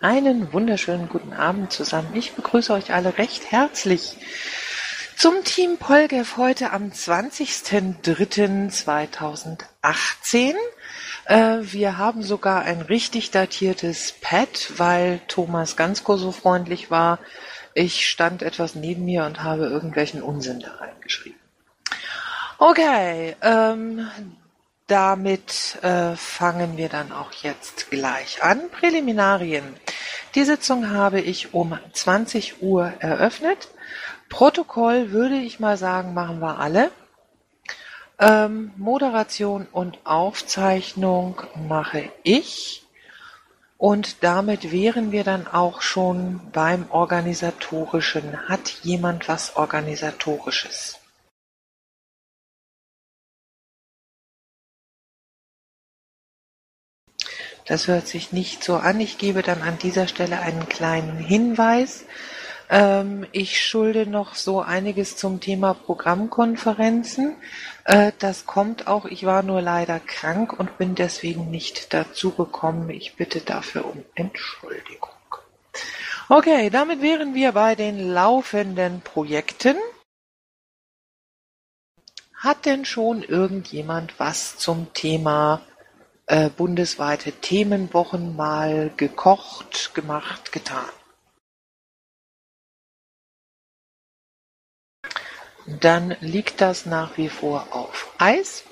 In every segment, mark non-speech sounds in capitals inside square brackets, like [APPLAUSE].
Einen wunderschönen guten Abend zusammen. Ich begrüße euch alle recht herzlich zum Team Polgef heute am 20.03.2018. Äh, wir haben sogar ein richtig datiertes Pad, weil Thomas Gansko so freundlich war. Ich stand etwas neben mir und habe irgendwelchen Unsinn da reingeschrieben. Okay, ähm, damit äh, fangen wir dann auch jetzt gleich an. Präliminarien. Die Sitzung habe ich um 20 Uhr eröffnet. Protokoll würde ich mal sagen, machen wir alle. Ähm, Moderation und Aufzeichnung mache ich. Und damit wären wir dann auch schon beim Organisatorischen. Hat jemand was Organisatorisches? Das hört sich nicht so an. Ich gebe dann an dieser Stelle einen kleinen Hinweis. Ähm, ich schulde noch so einiges zum Thema Programmkonferenzen. Äh, das kommt auch. Ich war nur leider krank und bin deswegen nicht dazu gekommen. Ich bitte dafür um Entschuldigung. Okay, damit wären wir bei den laufenden Projekten. Hat denn schon irgendjemand was zum Thema äh, bundesweite Themenwochen mal gekocht, gemacht, getan? Dann liegt das nach wie vor auf Eis.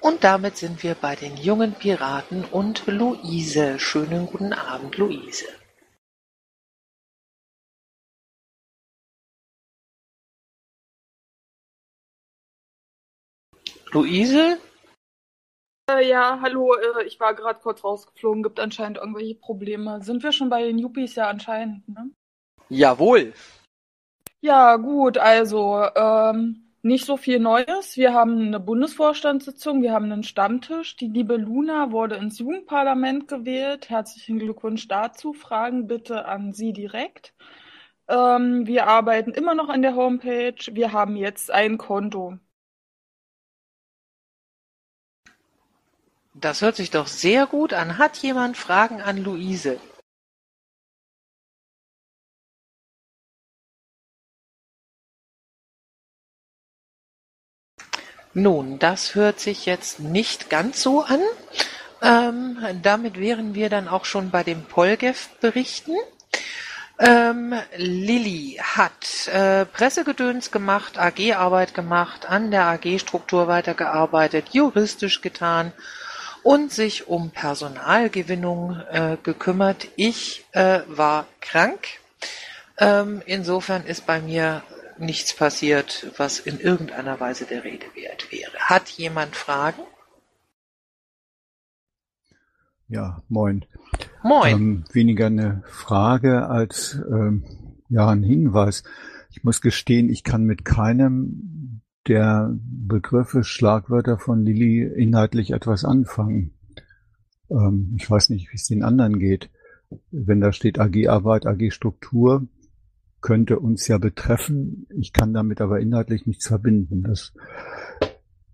Und damit sind wir bei den jungen Piraten und Luise. Schönen guten Abend, Luise. Luise? Äh, ja, hallo, äh, ich war gerade kurz rausgeflogen, gibt anscheinend irgendwelche Probleme. Sind wir schon bei den Yuppies? Ja, anscheinend, ne? Jawohl. Ja, gut, also ähm, nicht so viel Neues. Wir haben eine Bundesvorstandssitzung, wir haben einen Stammtisch. Die liebe Luna wurde ins Jugendparlament gewählt. Herzlichen Glückwunsch dazu. Fragen bitte an sie direkt. Ähm, wir arbeiten immer noch an der Homepage. Wir haben jetzt ein Konto. Das hört sich doch sehr gut an. Hat jemand Fragen an Luise? Nun, das hört sich jetzt nicht ganz so an. Ähm, damit wären wir dann auch schon bei den Polgef-Berichten. Ähm, Lilly hat äh, Pressegedöns gemacht, AG-Arbeit gemacht, an der AG-Struktur weitergearbeitet, juristisch getan und sich um Personalgewinnung äh, gekümmert. Ich äh, war krank. Ähm, insofern ist bei mir nichts passiert, was in irgendeiner Weise der Rede wert wäre. Hat jemand Fragen? Ja, moin. Moin. Ähm, weniger eine Frage als ähm, ja ein Hinweis. Ich muss gestehen, ich kann mit keinem der Begriffe, Schlagwörter von Lilly inhaltlich etwas anfangen. Ähm, ich weiß nicht, wie es den anderen geht. Wenn da steht AG-Arbeit, AG-Struktur, könnte uns ja betreffen. Ich kann damit aber inhaltlich nichts verbinden. Das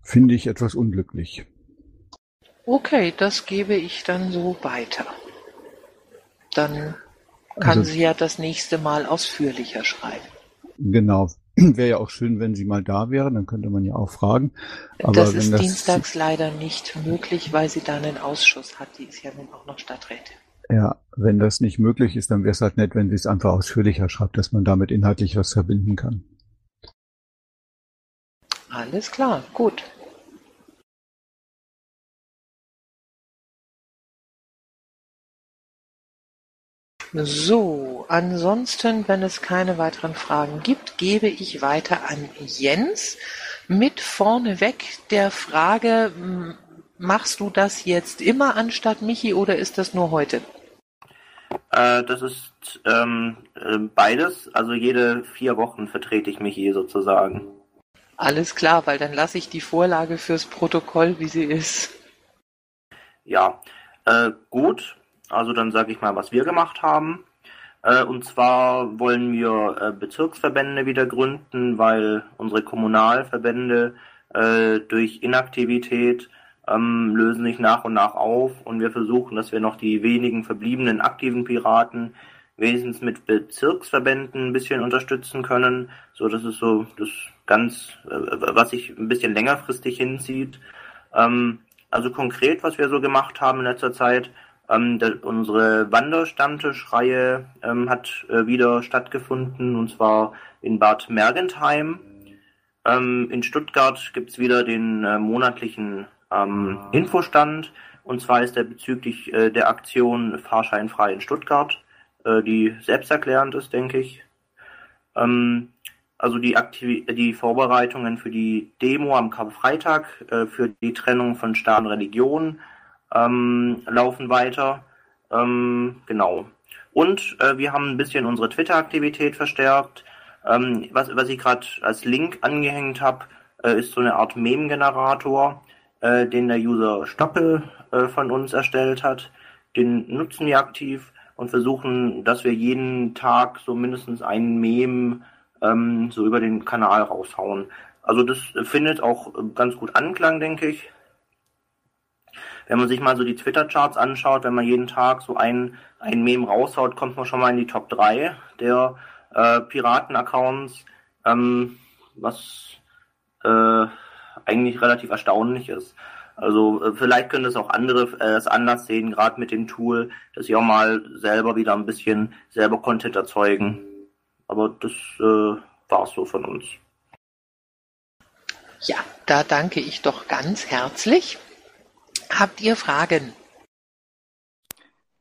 finde ich etwas unglücklich. Okay, das gebe ich dann so weiter. Dann kann also, sie ja das nächste Mal ausführlicher schreiben. Genau. Wäre ja auch schön, wenn sie mal da wäre, dann könnte man ja auch fragen. Aber das ist das dienstags leider nicht möglich, weil sie dann einen Ausschuss hat. Die ist ja nun auch noch Stadträtin. Ja, wenn das nicht möglich ist, dann wäre es halt nett, wenn sie es einfach ausführlicher schreibt, dass man damit inhaltlich was verbinden kann. Alles klar, gut. So, ansonsten, wenn es keine weiteren Fragen gibt, gebe ich weiter an Jens mit vorneweg der Frage, machst du das jetzt immer anstatt Michi oder ist das nur heute? Äh, das ist ähm, äh, beides. Also jede vier Wochen vertrete ich mich hier sozusagen. Alles klar, weil dann lasse ich die Vorlage fürs Protokoll, wie sie ist. Ja, äh, gut. Also dann sage ich mal, was wir gemacht haben. Äh, und zwar wollen wir äh, Bezirksverbände wieder gründen, weil unsere Kommunalverbände äh, durch Inaktivität ähm, lösen sich nach und nach auf und wir versuchen, dass wir noch die wenigen verbliebenen aktiven Piraten wenigstens mit Bezirksverbänden ein bisschen unterstützen können. So, das ist so das ganz, was sich ein bisschen längerfristig hinzieht. Ähm, also konkret, was wir so gemacht haben in letzter Zeit, ähm, der, unsere Wanderstammtischreihe ähm, hat äh, wieder stattgefunden und zwar in Bad Mergentheim. Ähm, in Stuttgart gibt's wieder den äh, monatlichen ähm, Infostand und zwar ist er bezüglich äh, der Aktion Fahrscheinfrei in Stuttgart, äh, die selbsterklärend ist, denke ich. Ähm, also die, Aktiv die Vorbereitungen für die Demo am Karfreitag, äh, für die Trennung von Staat und Religion ähm, laufen weiter. Ähm, genau. Und äh, wir haben ein bisschen unsere Twitter-Aktivität verstärkt. Ähm, was, was ich gerade als Link angehängt habe, äh, ist so eine Art Meme-Generator, äh, den der User Stoppel äh, von uns erstellt hat. Den nutzen wir aktiv und versuchen, dass wir jeden Tag so mindestens ein Meme ähm, so über den Kanal raushauen. Also das findet auch ganz gut Anklang, denke ich. Wenn man sich mal so die Twitter-Charts anschaut, wenn man jeden Tag so ein, ein Meme raushaut, kommt man schon mal in die Top 3 der äh, Piraten-Accounts, ähm, was äh, eigentlich relativ erstaunlich ist. Also äh, vielleicht können das auch andere äh, es anders sehen, gerade mit dem Tool, dass sie auch mal selber wieder ein bisschen selber Content erzeugen. Aber das äh, war's so von uns. Ja, da danke ich doch ganz herzlich. Habt ihr Fragen?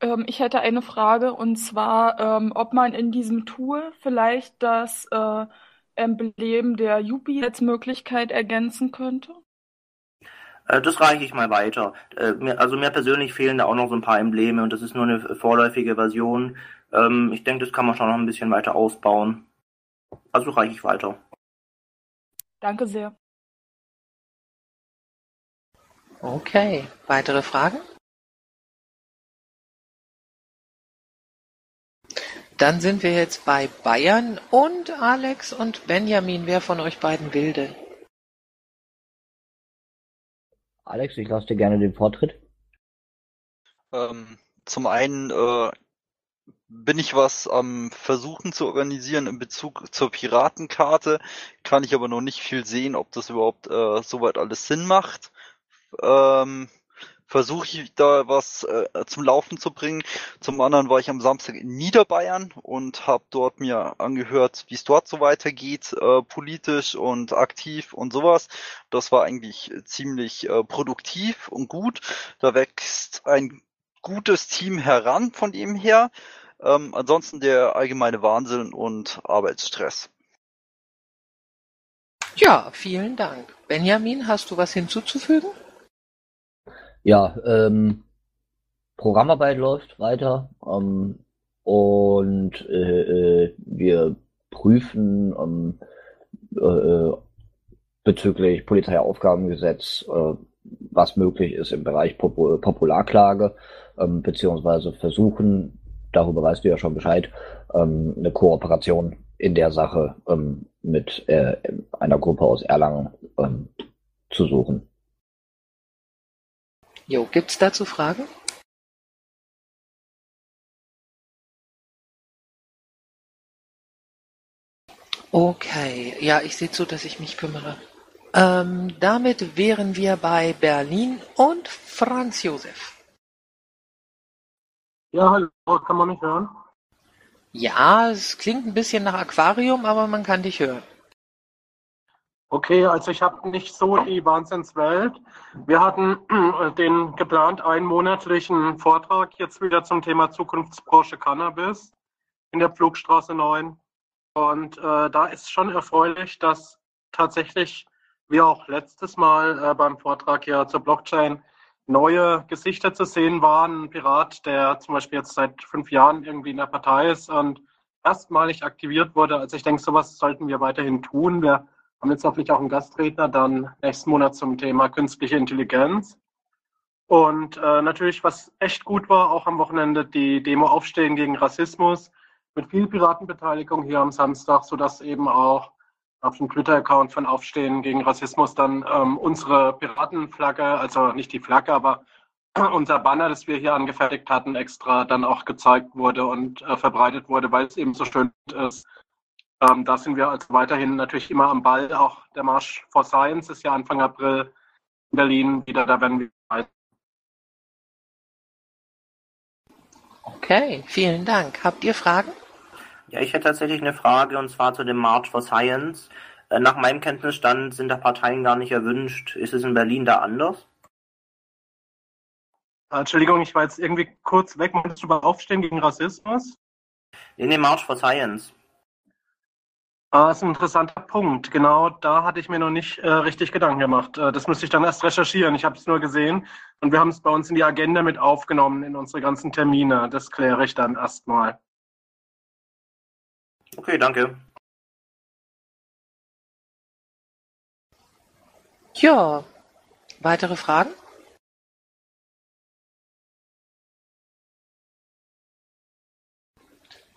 Ähm, ich hätte eine Frage und zwar, ähm, ob man in diesem Tool vielleicht das äh, Emblem der Yuppie als Möglichkeit ergänzen könnte? Äh, das reiche ich mal weiter. Äh, also mir persönlich fehlen da auch noch so ein paar Embleme und das ist nur eine vorläufige Version. Ähm, ich denke, das kann man schon noch ein bisschen weiter ausbauen. Also reiche ich weiter. Danke sehr. Okay, weitere Fragen? Dann sind wir jetzt bei Bayern und Alex und Benjamin. Wer von euch beiden will denn? Alex, ich lasse dir gerne den Vortritt. Ähm, zum einen äh, bin ich was am Versuchen zu organisieren in Bezug zur Piratenkarte, kann ich aber noch nicht viel sehen, ob das überhaupt äh, soweit alles Sinn macht. Ähm, Versuche ich da was äh, zum Laufen zu bringen. Zum anderen war ich am Samstag in Niederbayern und habe dort mir angehört, wie es dort so weitergeht, äh, politisch und aktiv und sowas. Das war eigentlich ziemlich äh, produktiv und gut. Da wächst ein gutes Team heran von dem her. Ähm, ansonsten der allgemeine Wahnsinn und Arbeitsstress. Ja, vielen Dank. Benjamin, hast du was hinzuzufügen? Ja, ähm, Programmarbeit läuft weiter ähm, und äh, äh wir prüfen ähm, äh, bezüglich Polizeiaufgabengesetz, äh, was möglich ist im Bereich Popul Popularklage, ähm, beziehungsweise versuchen darüber weißt du ja schon Bescheid, ähm, eine Kooperation in der Sache ähm, mit äh, einer Gruppe aus Erlangen ähm, zu suchen. Jo, gibt's dazu Fragen? Okay, ja, ich sehe zu, dass ich mich kümmere. Ähm, damit wären wir bei Berlin und Franz Josef. Ja, hallo, kann man mich hören? Ja, es klingt ein bisschen nach Aquarium, aber man kann dich hören. Okay, also ich habe nicht so die Wahnsinnswelt. Wir hatten [CLEARS THROAT] den geplant einmonatlichen Vortrag jetzt wieder zum Thema Zukunftsbranche Cannabis in der Pflugstraße 9. Und äh, da ist schon erfreulich, dass tatsächlich wir auch letztes Mal äh, beim Vortrag ja zur Blockchain neue Gesichter zu sehen waren. Ein Pirat, der zum Beispiel jetzt seit fünf Jahren irgendwie in der Partei ist und erstmalig aktiviert wurde. Also ich denke, sowas sollten wir weiterhin tun. Wir haben jetzt hoffentlich auch einen Gastredner dann nächsten Monat zum Thema künstliche Intelligenz. Und äh, natürlich, was echt gut war, auch am Wochenende die Demo Aufstehen gegen Rassismus mit viel Piratenbeteiligung hier am Samstag, sodass eben auch auf dem Twitter-Account von Aufstehen gegen Rassismus dann ähm, unsere Piratenflagge, also nicht die Flagge, aber [CLEARS THROAT] unser Banner, das wir hier angefertigt hatten, extra dann auch gezeigt wurde und äh, verbreitet wurde, weil es eben so schön ist. Ähm, da sind wir also weiterhin natürlich immer am Ball. Auch der Marsch for Science ist ja Anfang April in Berlin wieder, da werden wir weiter. Okay, vielen Dank. Habt ihr Fragen? Ja, ich hätte tatsächlich eine Frage und zwar zu dem March for Science. Äh, nach meinem Kenntnisstand sind da Parteien gar nicht erwünscht. Ist es in Berlin da anders? Äh, Entschuldigung, ich war jetzt irgendwie kurz weg. Möchtest du über Aufstehen gegen Rassismus? In dem March for Science. Ah, das ist ein interessanter Punkt. Genau da hatte ich mir noch nicht äh, richtig Gedanken gemacht. Äh, das müsste ich dann erst recherchieren. Ich habe es nur gesehen und wir haben es bei uns in die Agenda mit aufgenommen, in unsere ganzen Termine. Das kläre ich dann erstmal. Okay, danke. Ja, weitere Fragen?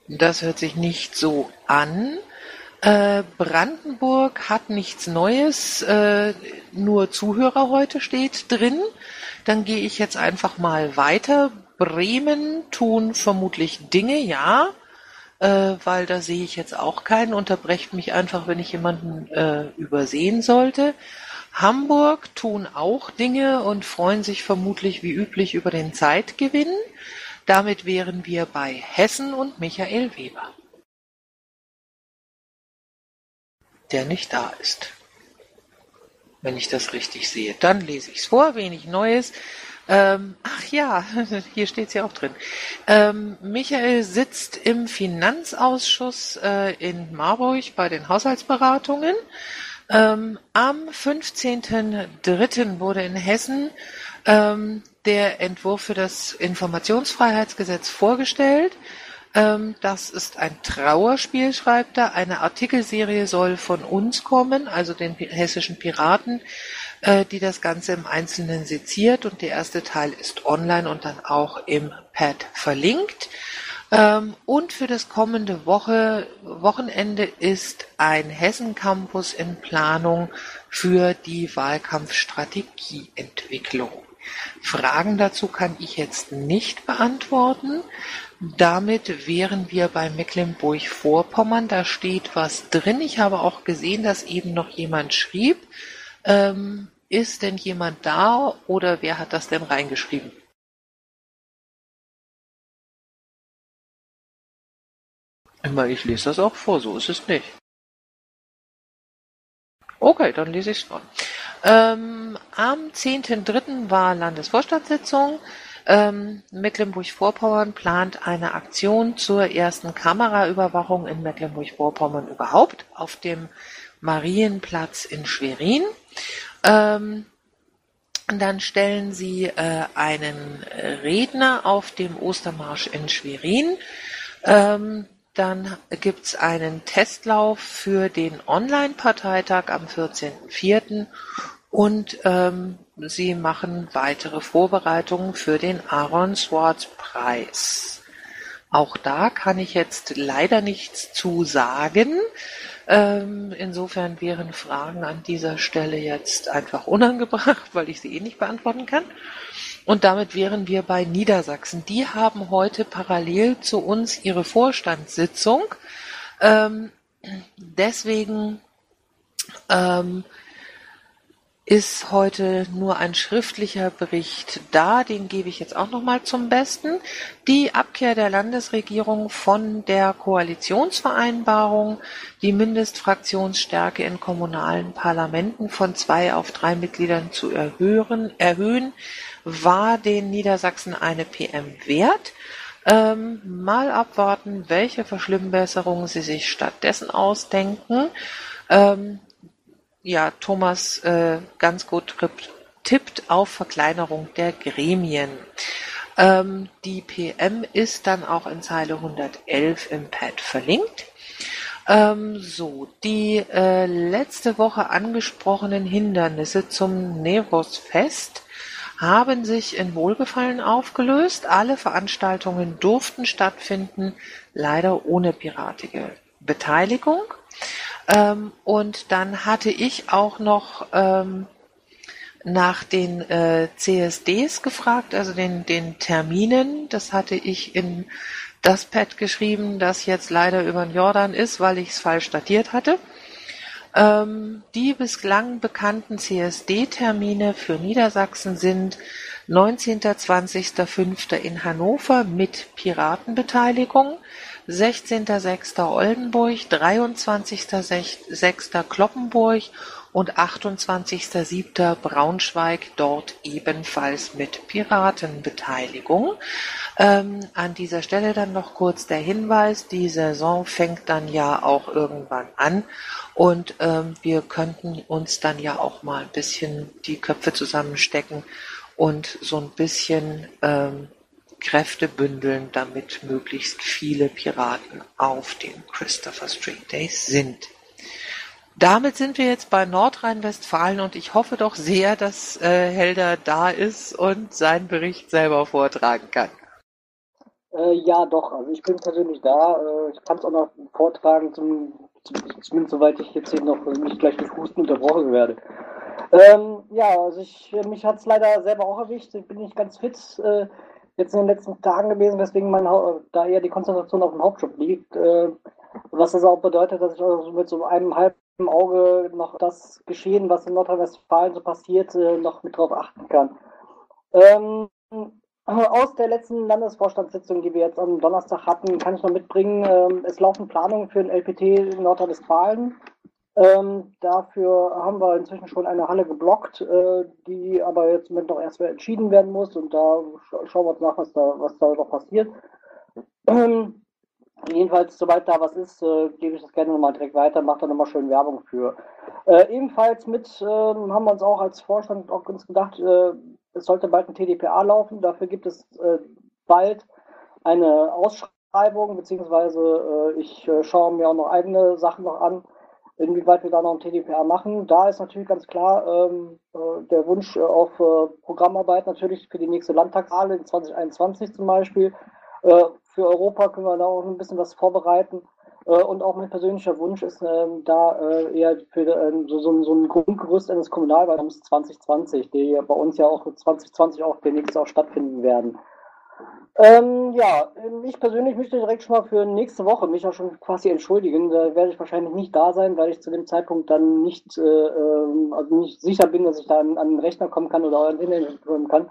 Das hört sich nicht so an. Äh, Brandenburg hat nichts Neues, äh, nur Zuhörer heute steht drin. Dann gehe ich jetzt einfach mal weiter. Bremen tun vermutlich Dinge, ja, äh, weil da sehe ich jetzt auch keinen. Unterbrecht mich einfach, wenn ich jemanden übersehen sollte. Hamburg tun auch Dinge und freuen sich vermutlich wie üblich über den Zeitgewinn. Damit wären wir bei Hessen und Michael Weber. Der nicht da ist. Wenn ich das richtig sehe. Dann lese ich es vor, wenig Neues. Ähm, ach ja, [LAUGHS] hier steht es ja auch drin. Ähm, Michael sitzt im Finanzausschuss äh, in Marburg bei den Haushaltsberatungen. Ähm, am 15.03. wurde in Hessen ähm, der Entwurf für das Informationsfreiheitsgesetz vorgestellt. Ähm, das ist ein Trauerspiel, schreibt er. Eine Artikelserie soll von uns kommen, also den hessischen Piraten, äh, die das Ganze im Einzelnen seziert. Und der erste Teil ist online und dann auch im Pad verlinkt. Ähm, und für das kommende Woche, Wochenende ist ein Hessen-Campus in Planung für die Wahlkampfstrategieentwicklung. Fragen dazu kann ich jetzt nicht beantworten. Damit wären wir bei Mecklenburg-Vorpommern. Da steht was drin. Ich habe auch gesehen, dass eben noch jemand schrieb. Ähm, ist denn jemand da oder wer hat das denn reingeschrieben? Immer, ich lese das auch vor, so ist es nicht. Okay, dann lese ich es vor. Ähm, am 10.3. war Landesvorstandssitzung. Ähm, Mecklenburg-Vorpommern plant eine Aktion zur ersten Kameraüberwachung in Mecklenburg-Vorpommern überhaupt auf dem Marienplatz in Schwerin. Ähm, dann stellen sie äh, einen Redner auf dem Ostermarsch in Schwerin. Ähm, dann gibt's einen Testlauf für den Online-Parteitag am 14.04. Und ähm, sie machen weitere Vorbereitungen für den Aaron Swartz Preis. Auch da kann ich jetzt leider nichts zu sagen. Ähm, insofern wären Fragen an dieser Stelle jetzt einfach unangebracht, [LAUGHS] weil ich sie eh nicht beantworten kann. Und damit wären wir bei Niedersachsen. Die haben heute parallel zu uns ihre Vorstandssitzung. Ähm, deswegen ähm, ist heute nur ein schriftlicher Bericht da, den gebe ich jetzt auch nochmal zum Besten. Die Abkehr der Landesregierung von der Koalitionsvereinbarung, die Mindestfraktionsstärke in kommunalen Parlamenten von zwei auf drei Mitgliedern zu erhöhen, erhöhen war den Niedersachsen eine PM wert. Ähm, mal abwarten, welche Verschlimmbesserungen sie sich stattdessen ausdenken. Ähm, ja, Thomas äh, ganz gut tippt auf Verkleinerung der Gremien. Ähm, die PM ist dann auch in Zeile 111 im Pad verlinkt. Ähm, so, die äh, letzte Woche angesprochenen Hindernisse zum Neros-Fest haben sich in Wohlgefallen aufgelöst. Alle Veranstaltungen durften stattfinden, leider ohne piratige Beteiligung. Ähm, und dann hatte ich auch noch ähm, nach den äh, CSDs gefragt, also den, den Terminen. Das hatte ich in das Pad geschrieben, das jetzt leider über den Jordan ist, weil ich es falsch datiert hatte. Ähm, die bislang bekannten CSD-Termine für Niedersachsen sind 19. 20.05. in Hannover mit Piratenbeteiligung, 16.06. Oldenburg, 23.06. Kloppenburg und 28.07. Braunschweig, dort ebenfalls mit Piratenbeteiligung. Ähm, an dieser Stelle dann noch kurz der Hinweis, die Saison fängt dann ja auch irgendwann an und ähm, wir könnten uns dann ja auch mal ein bisschen die Köpfe zusammenstecken und so ein bisschen ähm, Kräfte bündeln, damit möglichst viele Piraten auf den Christopher Street Days sind. Damit sind wir jetzt bei Nordrhein-Westfalen und ich hoffe doch sehr, dass äh, Helder da ist und seinen Bericht selber vortragen kann. Äh, ja, doch. Also ich bin persönlich da. Äh, ich kann es auch noch vortragen, zum, zum, zumindest soweit ich jetzt hier noch nicht gleich durch Husten unterbrochen werde. Ähm, ja, also ich, mich hat es leider selber auch erwischt. Ich bin nicht ganz fit äh, jetzt in den letzten Tagen gewesen, weswegen mein da eher die Konzentration auf dem Hauptjob liegt. Äh, was das auch bedeutet, dass ich also mit so einem halben Auge noch das Geschehen, was in Nordrhein-Westfalen so passiert, äh, noch mit drauf achten kann. Ähm, aus der letzten Landesvorstandssitzung, die wir jetzt am Donnerstag hatten, kann ich noch mitbringen, ähm, es laufen Planungen für ein LPT in Nordrhein-Westfalen. Ähm, dafür haben wir inzwischen schon eine Halle geblockt, äh, die aber jetzt mit noch erst entschieden werden muss und da sch schauen wir uns nach, was da, was da noch passiert. Ähm, jedenfalls, sobald da was ist, äh, gebe ich das gerne nochmal direkt weiter, mache da nochmal schön Werbung für. Äh, ebenfalls mit ähm, haben wir uns auch als Vorstand auch uns gedacht, äh, es sollte bald ein TDPA laufen. Dafür gibt es äh, bald eine Ausschreibung, beziehungsweise äh, ich schaue mir auch noch eigene Sachen noch an, inwieweit wir da noch ein TDPA machen. Da ist natürlich ganz klar ähm, äh, der Wunsch äh, auf äh, Programmarbeit natürlich für die nächste Landtagswahl in 2021 zum Beispiel. für Europa können wir da auch ein bisschen was vorbereiten. Äh, und auch mein persönlicher Wunsch ist ähm, da äh, eher für ähm, so, so, so ein Grundgerüst eines Kommunalwahlkampfs 2020, die bei uns ja auch 2020 auch demnächst auch stattfinden werden. Ähm, ja, ich persönlich möchte direkt schon mal für nächste Woche mich auch schon quasi entschuldigen. Da werde ich wahrscheinlich nicht da sein, weil ich zu dem Zeitpunkt dann nicht, äh, ähm, also nicht sicher bin, dass ich da an, an den Rechner kommen kann oder an den Internet kommen kann,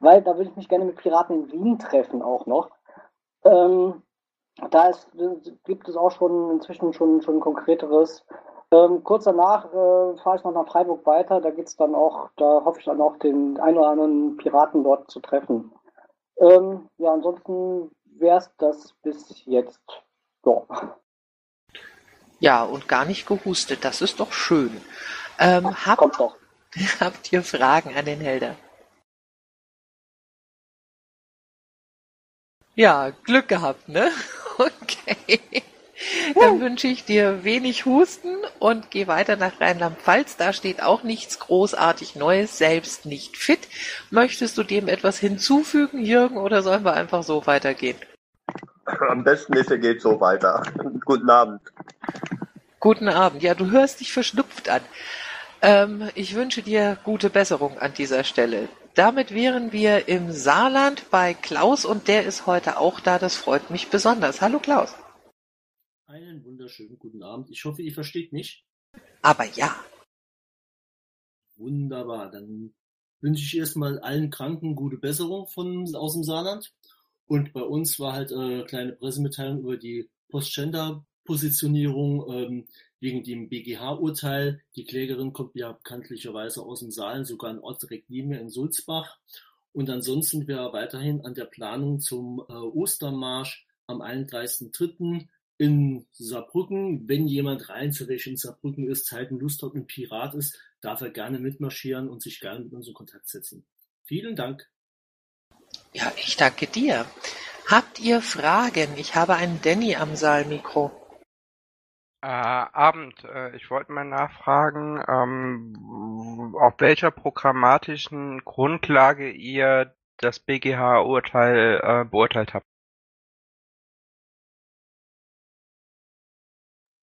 weil da würde ich mich gerne mit Piraten in Wien treffen auch noch. Ähm, da ist, gibt es auch schon inzwischen schon, schon konkreteres. Ähm, kurz danach äh, fahre ich noch nach Freiburg weiter. Da geht es dann auch, da hoffe ich dann auch den ein oder anderen Piraten dort zu treffen. Ähm, ja, ansonsten wäre es das bis jetzt. Ja. ja, und gar nicht gehustet. Das ist doch schön. Ähm, Ach, habt, kommt doch. [LAUGHS] Habt ihr Fragen an den Helder? Ja, Glück gehabt, ne? [LAUGHS] Okay. Dann wünsche ich dir wenig Husten und geh weiter nach Rheinland-Pfalz. Da steht auch nichts großartig Neues, selbst nicht fit. Möchtest du dem etwas hinzufügen, Jürgen, oder sollen wir einfach so weitergehen? Am besten ist, er geht so weiter. [LAUGHS] Guten Abend. Guten Abend. Ja, du hörst dich verschnupft an. Ähm, ich wünsche dir gute Besserung an dieser Stelle. Damit wären wir im Saarland bei Klaus und der ist heute auch da. Das freut mich besonders. Hallo Klaus. Einen wunderschönen guten Abend. Ich hoffe, ihr versteht mich. Aber ja. Wunderbar. Dann wünsche ich erstmal allen Kranken gute Besserung von, aus dem Saarland. Und bei uns war halt eine kleine Pressemitteilung über die Postgender-Positionierung. Ähm, wegen dem BGH-Urteil. Die Klägerin kommt ja bekanntlicherweise aus dem Saal, sogar ein Ort direkt neben mir in Sulzbach. Und ansonsten sind wir weiterhin an der Planung zum äh, Ostermarsch am 31.03. in Saarbrücken. Wenn jemand rein zufällig in Saarbrücken ist, Zeiten Lust hat und Pirat ist, darf er gerne mitmarschieren und sich gerne mit uns in Kontakt setzen. Vielen Dank. Ja, ich danke dir. Habt ihr Fragen? Ich habe einen Danny am Saalmikro. Äh, Abend. Äh, ich wollte mal nachfragen, ähm, auf welcher programmatischen Grundlage ihr das BGH-Urteil äh, beurteilt habt.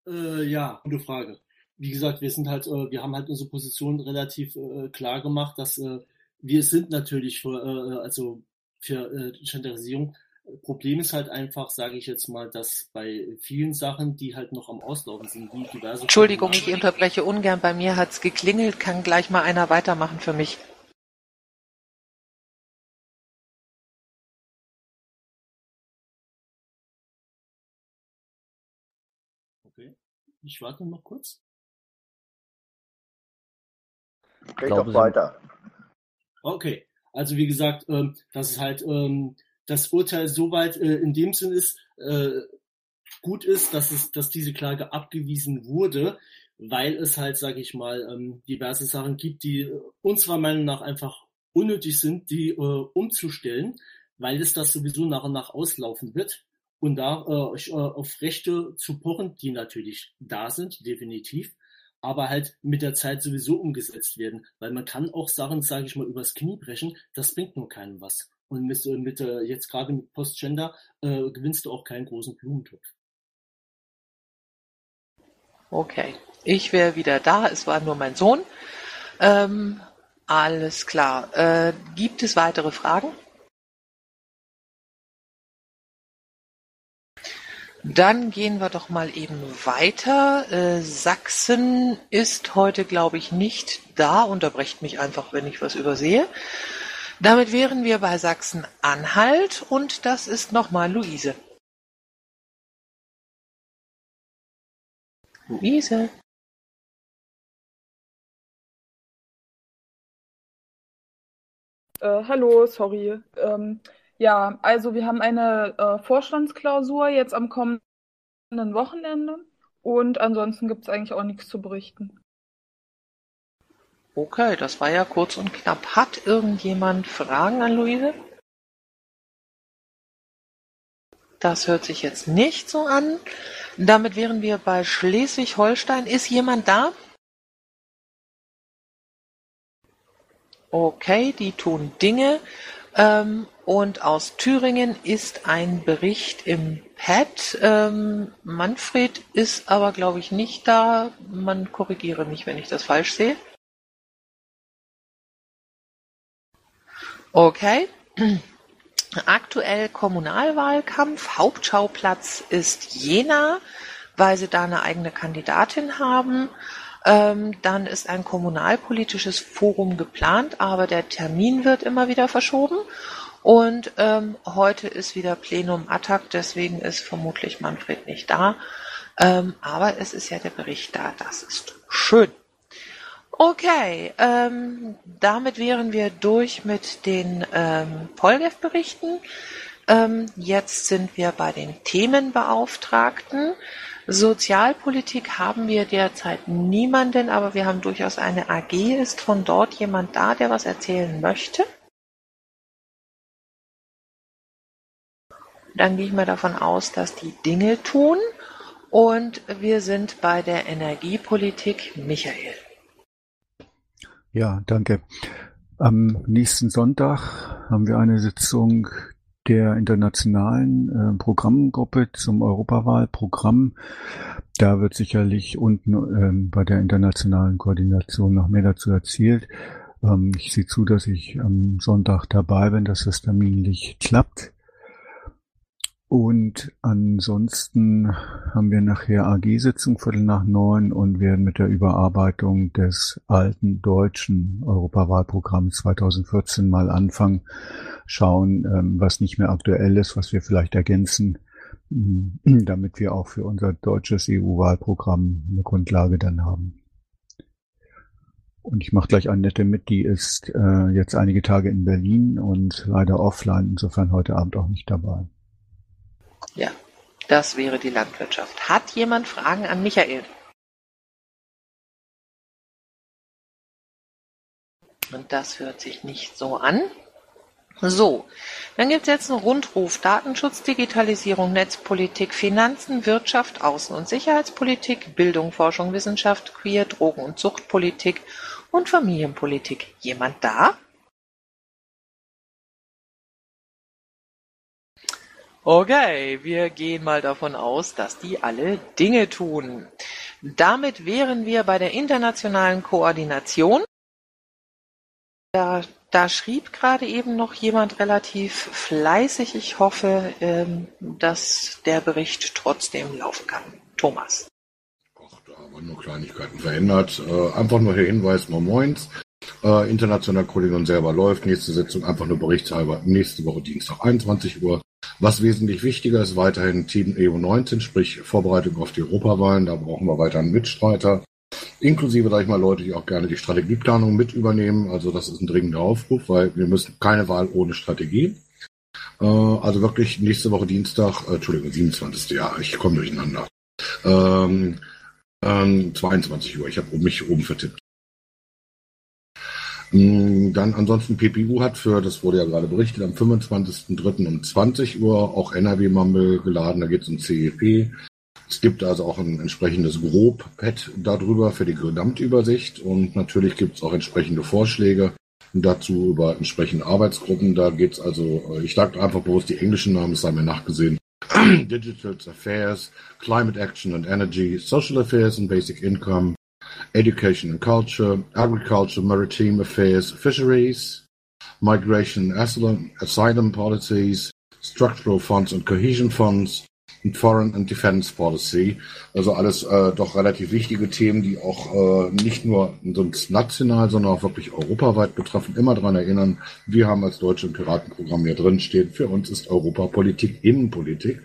Äh, ja, gute Frage. Wie gesagt, wir sind halt, äh, wir haben halt unsere Position relativ äh, klar gemacht, dass äh, wir sind natürlich für, äh, also für äh, Standardisierung. Problem ist halt einfach, sage ich jetzt mal, dass bei vielen Sachen, die halt noch am Auslaufen sind, wie diverse. Entschuldigung, ich unterbreche ungern. Bei mir hat's geklingelt. Kann gleich mal einer weitermachen für mich. Ich warte noch kurz. Geht doch weiter. Okay, also wie gesagt, ähm, dass es halt ähm, das Urteil soweit äh, in dem Sinn ist, äh, gut ist, dass es, dass diese Klage abgewiesen wurde, weil es halt, sage ich mal, ähm, diverse Sachen gibt, die äh, unserer Meinung nach einfach unnötig sind, die äh, umzustellen, weil es das sowieso nach und nach auslaufen wird. Und da äh, auf Rechte zu pochen, die natürlich da sind, definitiv, aber halt mit der Zeit sowieso umgesetzt werden. Weil man kann auch Sachen, sage ich mal, übers Knie brechen, das bringt nur keinem was. Und mit, mit äh, jetzt gerade mit Postgender äh, gewinnst du auch keinen großen Blumentopf. Okay, ich wäre wieder da. Es war nur mein Sohn. Ähm, alles klar. Äh, gibt es weitere Fragen? Dann gehen wir doch mal eben weiter. Äh, Sachsen ist heute, glaube ich, nicht da. Unterbrecht mich einfach, wenn ich was übersehe. Damit wären wir bei Sachsen-Anhalt und das ist nochmal Luise. Luise. Äh, hallo, sorry. Ähm, ja, also wir haben eine äh, Vorstandsklausur jetzt am kommenden Wochenende und ansonsten gibt es eigentlich auch nichts zu berichten. Okay, das war ja kurz und knapp. Hat irgendjemand Fragen an Luise? Das hört sich jetzt nicht so an. Damit wären wir bei Schleswig-Holstein. Ist jemand da? Okay, die tun Dinge. Ähm, und aus Thüringen ist ein Bericht im Pad. Ähm, Manfred ist aber, glaube ich, nicht da. Man korrigiere mich, wenn ich das falsch sehe. Okay. Aktuell Kommunalwahlkampf. Hauptschauplatz ist Jena, weil sie da eine eigene Kandidatin haben. Ähm, dann ist ein kommunalpolitisches Forum geplant, aber der Termin wird immer wieder verschoben. Und ähm, heute ist wieder Plenum Attac, deswegen ist vermutlich Manfred nicht da. Ähm, aber es ist ja der Bericht da, das ist schön. Okay, ähm, damit wären wir durch mit den ähm, Polgef-Berichten. Ähm, jetzt sind wir bei den Themenbeauftragten. Sozialpolitik haben wir derzeit niemanden, aber wir haben durchaus eine AG. Ist von dort jemand da, der was erzählen möchte? Dann gehe ich mal davon aus, dass die Dinge tun. Und wir sind bei der Energiepolitik. Michael. Ja, danke. Am nächsten Sonntag haben wir eine Sitzung der internationalen äh, Programmgruppe zum Europawahlprogramm. Da wird sicherlich unten ähm, bei der internationalen Koordination noch mehr dazu erzählt. Ähm, ich sehe zu, dass ich am Sonntag dabei bin, dass das terminlich klappt. Und ansonsten haben wir nachher AG-Sitzung Viertel nach neun und werden mit der Überarbeitung des alten deutschen Europawahlprogramms 2014 mal anfangen, schauen, ähm, was nicht mehr aktuell ist, was wir vielleicht ergänzen, mm, [CLEARS THROAT] damit wir auch für unser deutsches EU-Wahlprogramm eine Grundlage dann haben. Und ich mache gleich Annette mit, die ist äh, jetzt einige Tage in Berlin und leider offline, insofern heute Abend auch nicht dabei. Ja, das wäre die Landwirtschaft. Hat jemand Fragen an Michael? Und das hört sich nicht so an. So, dann gibt es jetzt einen Rundruf. Datenschutz, Digitalisierung, Netzpolitik, Finanzen, Wirtschaft, Außen- und Sicherheitspolitik, Bildung, Forschung, Wissenschaft, Queer, Drogen- und Zuchtpolitik und Familienpolitik. Jemand da? Okay, wir gehen mal davon aus, dass die alle Dinge tun. Damit wären wir bei der internationalen Koordination. Da, da schrieb gerade eben noch jemand relativ fleißig. Ich hoffe, ähm, dass der Bericht trotzdem laufen kann. Thomas. Da haben wir nur Kleinigkeiten verändert. Äh, einfach nur der Hinweis, moin moins. Äh, internationaler Koordination selber läuft. Nächste Sitzung einfach nur berichtshalber. Nächste Woche Dienstag 21 Uhr. Was wesentlich wichtiger ist, weiterhin Team EU19, sprich Vorbereitung auf die Europawahlen. Da brauchen wir weiter einen Mitstreiter. Inklusive, sag ich mal, Leute, die auch gerne die Strategieplanung mit übernehmen. Also das ist ein dringender Aufruf, weil wir müssen keine Wahl ohne Strategie. Äh, also wirklich nächste Woche Dienstag, äh, Entschuldigung, 27. Ja, ich komme durcheinander. Ähm, ähm, 22 Uhr. Ich habe mich oben vertippt. Mm, dann ansonsten PPU hat für, das wurde ja gerade berichtet, am 25.03. um 20 Uhr auch NRW-Mumble geladen, da geht es um CEP. Es gibt also auch ein entsprechendes Grob-Pad darüber für die Gesamtübersicht und natürlich gibt es auch entsprechende Vorschläge dazu über entsprechende Arbeitsgruppen. Da geht es also, äh, ich sage einfach bewusst die englischen Namen, es sei mir nachgesehen. [CLEARS THROAT] Digital Affairs, Climate Action and Energy, Social Affairs and Basic Income, Education and Culture, Agriculture, Maritime Affairs, Fisheries, Migration Asylum, Asylum Policies, Structural Funds and Cohesion Funds und Foreign and Defense Policy. Also alles äh, doch relativ wichtige Themen, die auch äh, nicht nur sonst national, sondern auch wirklich europaweit betreffen. Immer daran erinnern, wir haben als Deutsche im Piratenprogramm hier drin stehen, für uns ist Europapolitik Innenpolitik.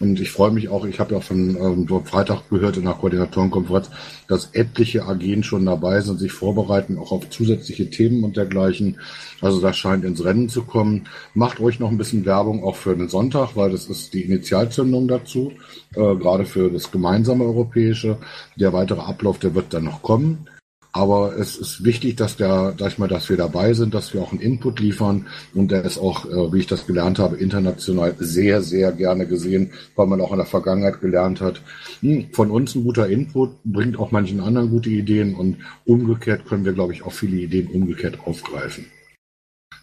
Und ich freue mich auch, ich habe ja von ähm, Freitag gehört in der Koordinatorenkonferenz, dass etliche AGen schon dabei sind, sich vorbereiten, auch auf zusätzliche Themen und dergleichen. Also das scheint ins Rennen zu kommen. Macht euch noch ein bisschen Werbung auch für den Sonntag, weil das ist die Initialzündung dazu, äh, gerade für das gemeinsame Europäische. Der weitere Ablauf, der wird dann noch kommen. Aber es ist wichtig, dass der, sag ich mal, dass wir dabei sind, dass wir auch einen Input liefern. Und der ist auch, äh, wie ich das gelernt habe, international sehr, sehr gerne gesehen, weil man auch in der Vergangenheit gelernt hat. Hm, von uns ein guter Input bringt auch manchen anderen gute Ideen und umgekehrt können wir, glaube ich, auch viele Ideen umgekehrt aufgreifen.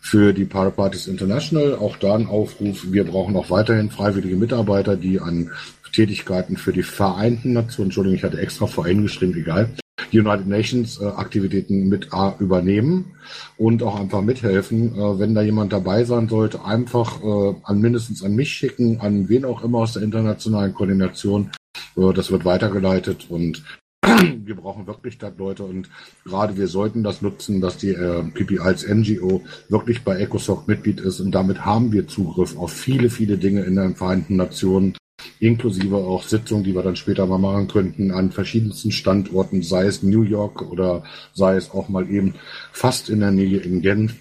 Für die Paraparties International auch da ein Aufruf. Wir brauchen auch weiterhin freiwillige Mitarbeiter, die an Tätigkeiten für die Vereinten Nationen, Entschuldigung, ich hatte extra VN geschrieben, egal, United Nations äh, Aktivitäten mit A übernehmen und auch einfach mithelfen. Äh, wenn da jemand dabei sein sollte, einfach äh, an mindestens an mich schicken, an wen auch immer aus der internationalen Koordination. Äh, das wird weitergeleitet und [CLEARS THROAT] wir brauchen wirklich das Leute und gerade wir sollten das nutzen, dass die äh, PPI als NGO wirklich bei ECOSOC Mitglied ist und damit haben wir Zugriff auf viele, viele Dinge in den Vereinten Nationen inklusive auch Sitzungen, die wir dann später mal machen könnten, an verschiedensten Standorten, sei es New York oder sei es auch mal eben fast in der Nähe in Genf.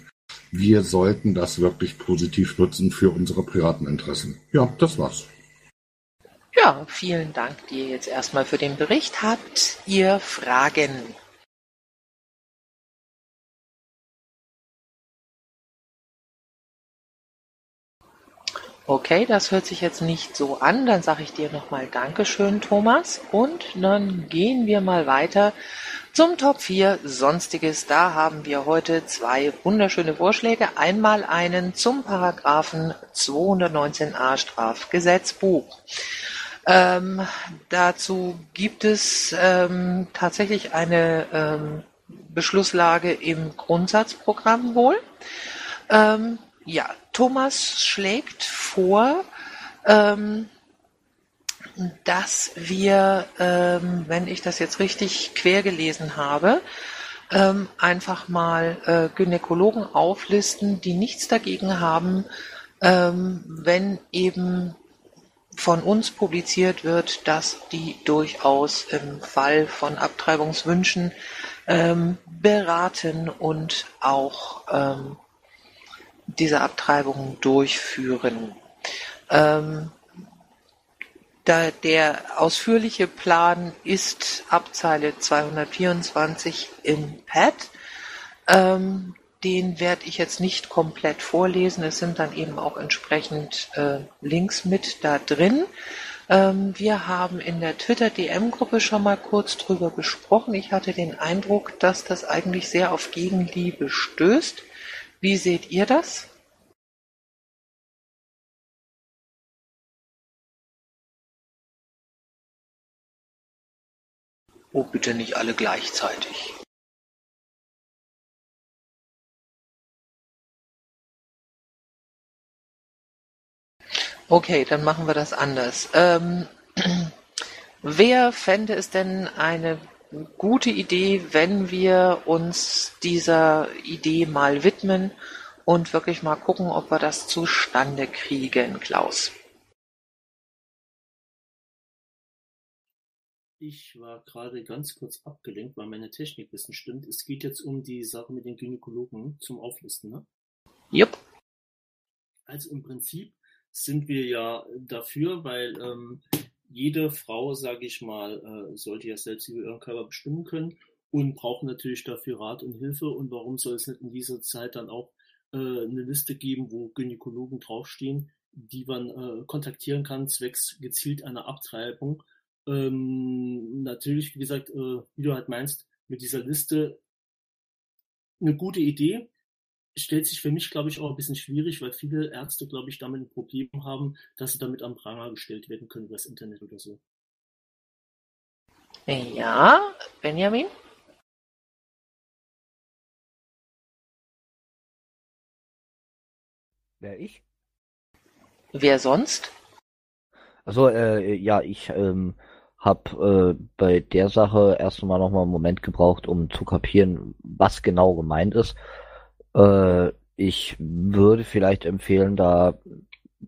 Wir sollten das wirklich positiv nutzen für unsere privaten Interessen. Ja, das war's. Ja, vielen Dank dir jetzt erstmal für den Bericht. Habt ihr Fragen? Okay, das hört sich jetzt nicht so an. Dann sage ich dir nochmal Dankeschön, Thomas. Und dann gehen wir mal weiter zum Top 4 Sonstiges. Da haben wir heute zwei wunderschöne Vorschläge. Einmal einen zum Paragraphen 219a Strafgesetzbuch. Ähm, dazu gibt es ähm, tatsächlich eine ähm, Beschlusslage im Grundsatzprogramm wohl. Ähm, ja, Thomas schlägt vor, ähm, dass wir, ähm, wenn ich das jetzt richtig quer gelesen habe, ähm, einfach mal äh, Gynäkologen auflisten, die nichts dagegen haben, ähm, wenn eben von uns publiziert wird, dass die durchaus im Fall von Abtreibungswünschen ähm, beraten und auch ähm, diese Abtreibungen durchführen. Ähm, da der ausführliche Plan ist ab Zeile 224 im Pad. Ähm, den werde ich jetzt nicht komplett vorlesen. Es sind dann eben auch entsprechend äh, Links mit da drin. Ähm, wir haben in der Twitter-DM-Gruppe schon mal kurz drüber gesprochen. Ich hatte den Eindruck, dass das eigentlich sehr auf Gegenliebe stößt. Wie seht ihr das? Oh, bitte nicht alle gleichzeitig. Okay, dann machen wir das anders. Ähm, [CLEARS THROAT] wer fände es denn eine gute Idee, wenn wir uns dieser Idee mal widmen und wirklich mal gucken, ob wir das zustande kriegen, Klaus? Ich war gerade ganz kurz abgelenkt, weil meine Technikwissen stimmt. Es geht jetzt um die Sache mit den Gynäkologen zum Auflisten, ne? Jupp. Also im Prinzip sind wir ja dafür, weil ähm, jede Frau, sage ich mal, äh, sollte ja selbst über ihren Körper bestimmen können und braucht natürlich dafür Rat und Hilfe. Und warum soll es nicht in dieser Zeit dann auch äh, eine Liste geben, wo Gynäkologen draufstehen, die man äh, kontaktieren kann, zwecks gezielt einer Abtreibung? Ähm, natürlich, wie gesagt, äh, wie du halt meinst, mit dieser Liste eine gute Idee, stellt sich für mich, glaube ich, auch ein bisschen schwierig, weil viele Ärzte, glaube ich, damit ein Problem haben, dass sie damit am Pranger gestellt werden können über das Internet oder so. Ja, Benjamin? Wer ich? Wer sonst? Also äh, ja, ich ähm, habe äh, bei der Sache erst einmal nochmal einen Moment gebraucht, um zu kapieren, was genau gemeint ist. Äh, ich würde vielleicht empfehlen, da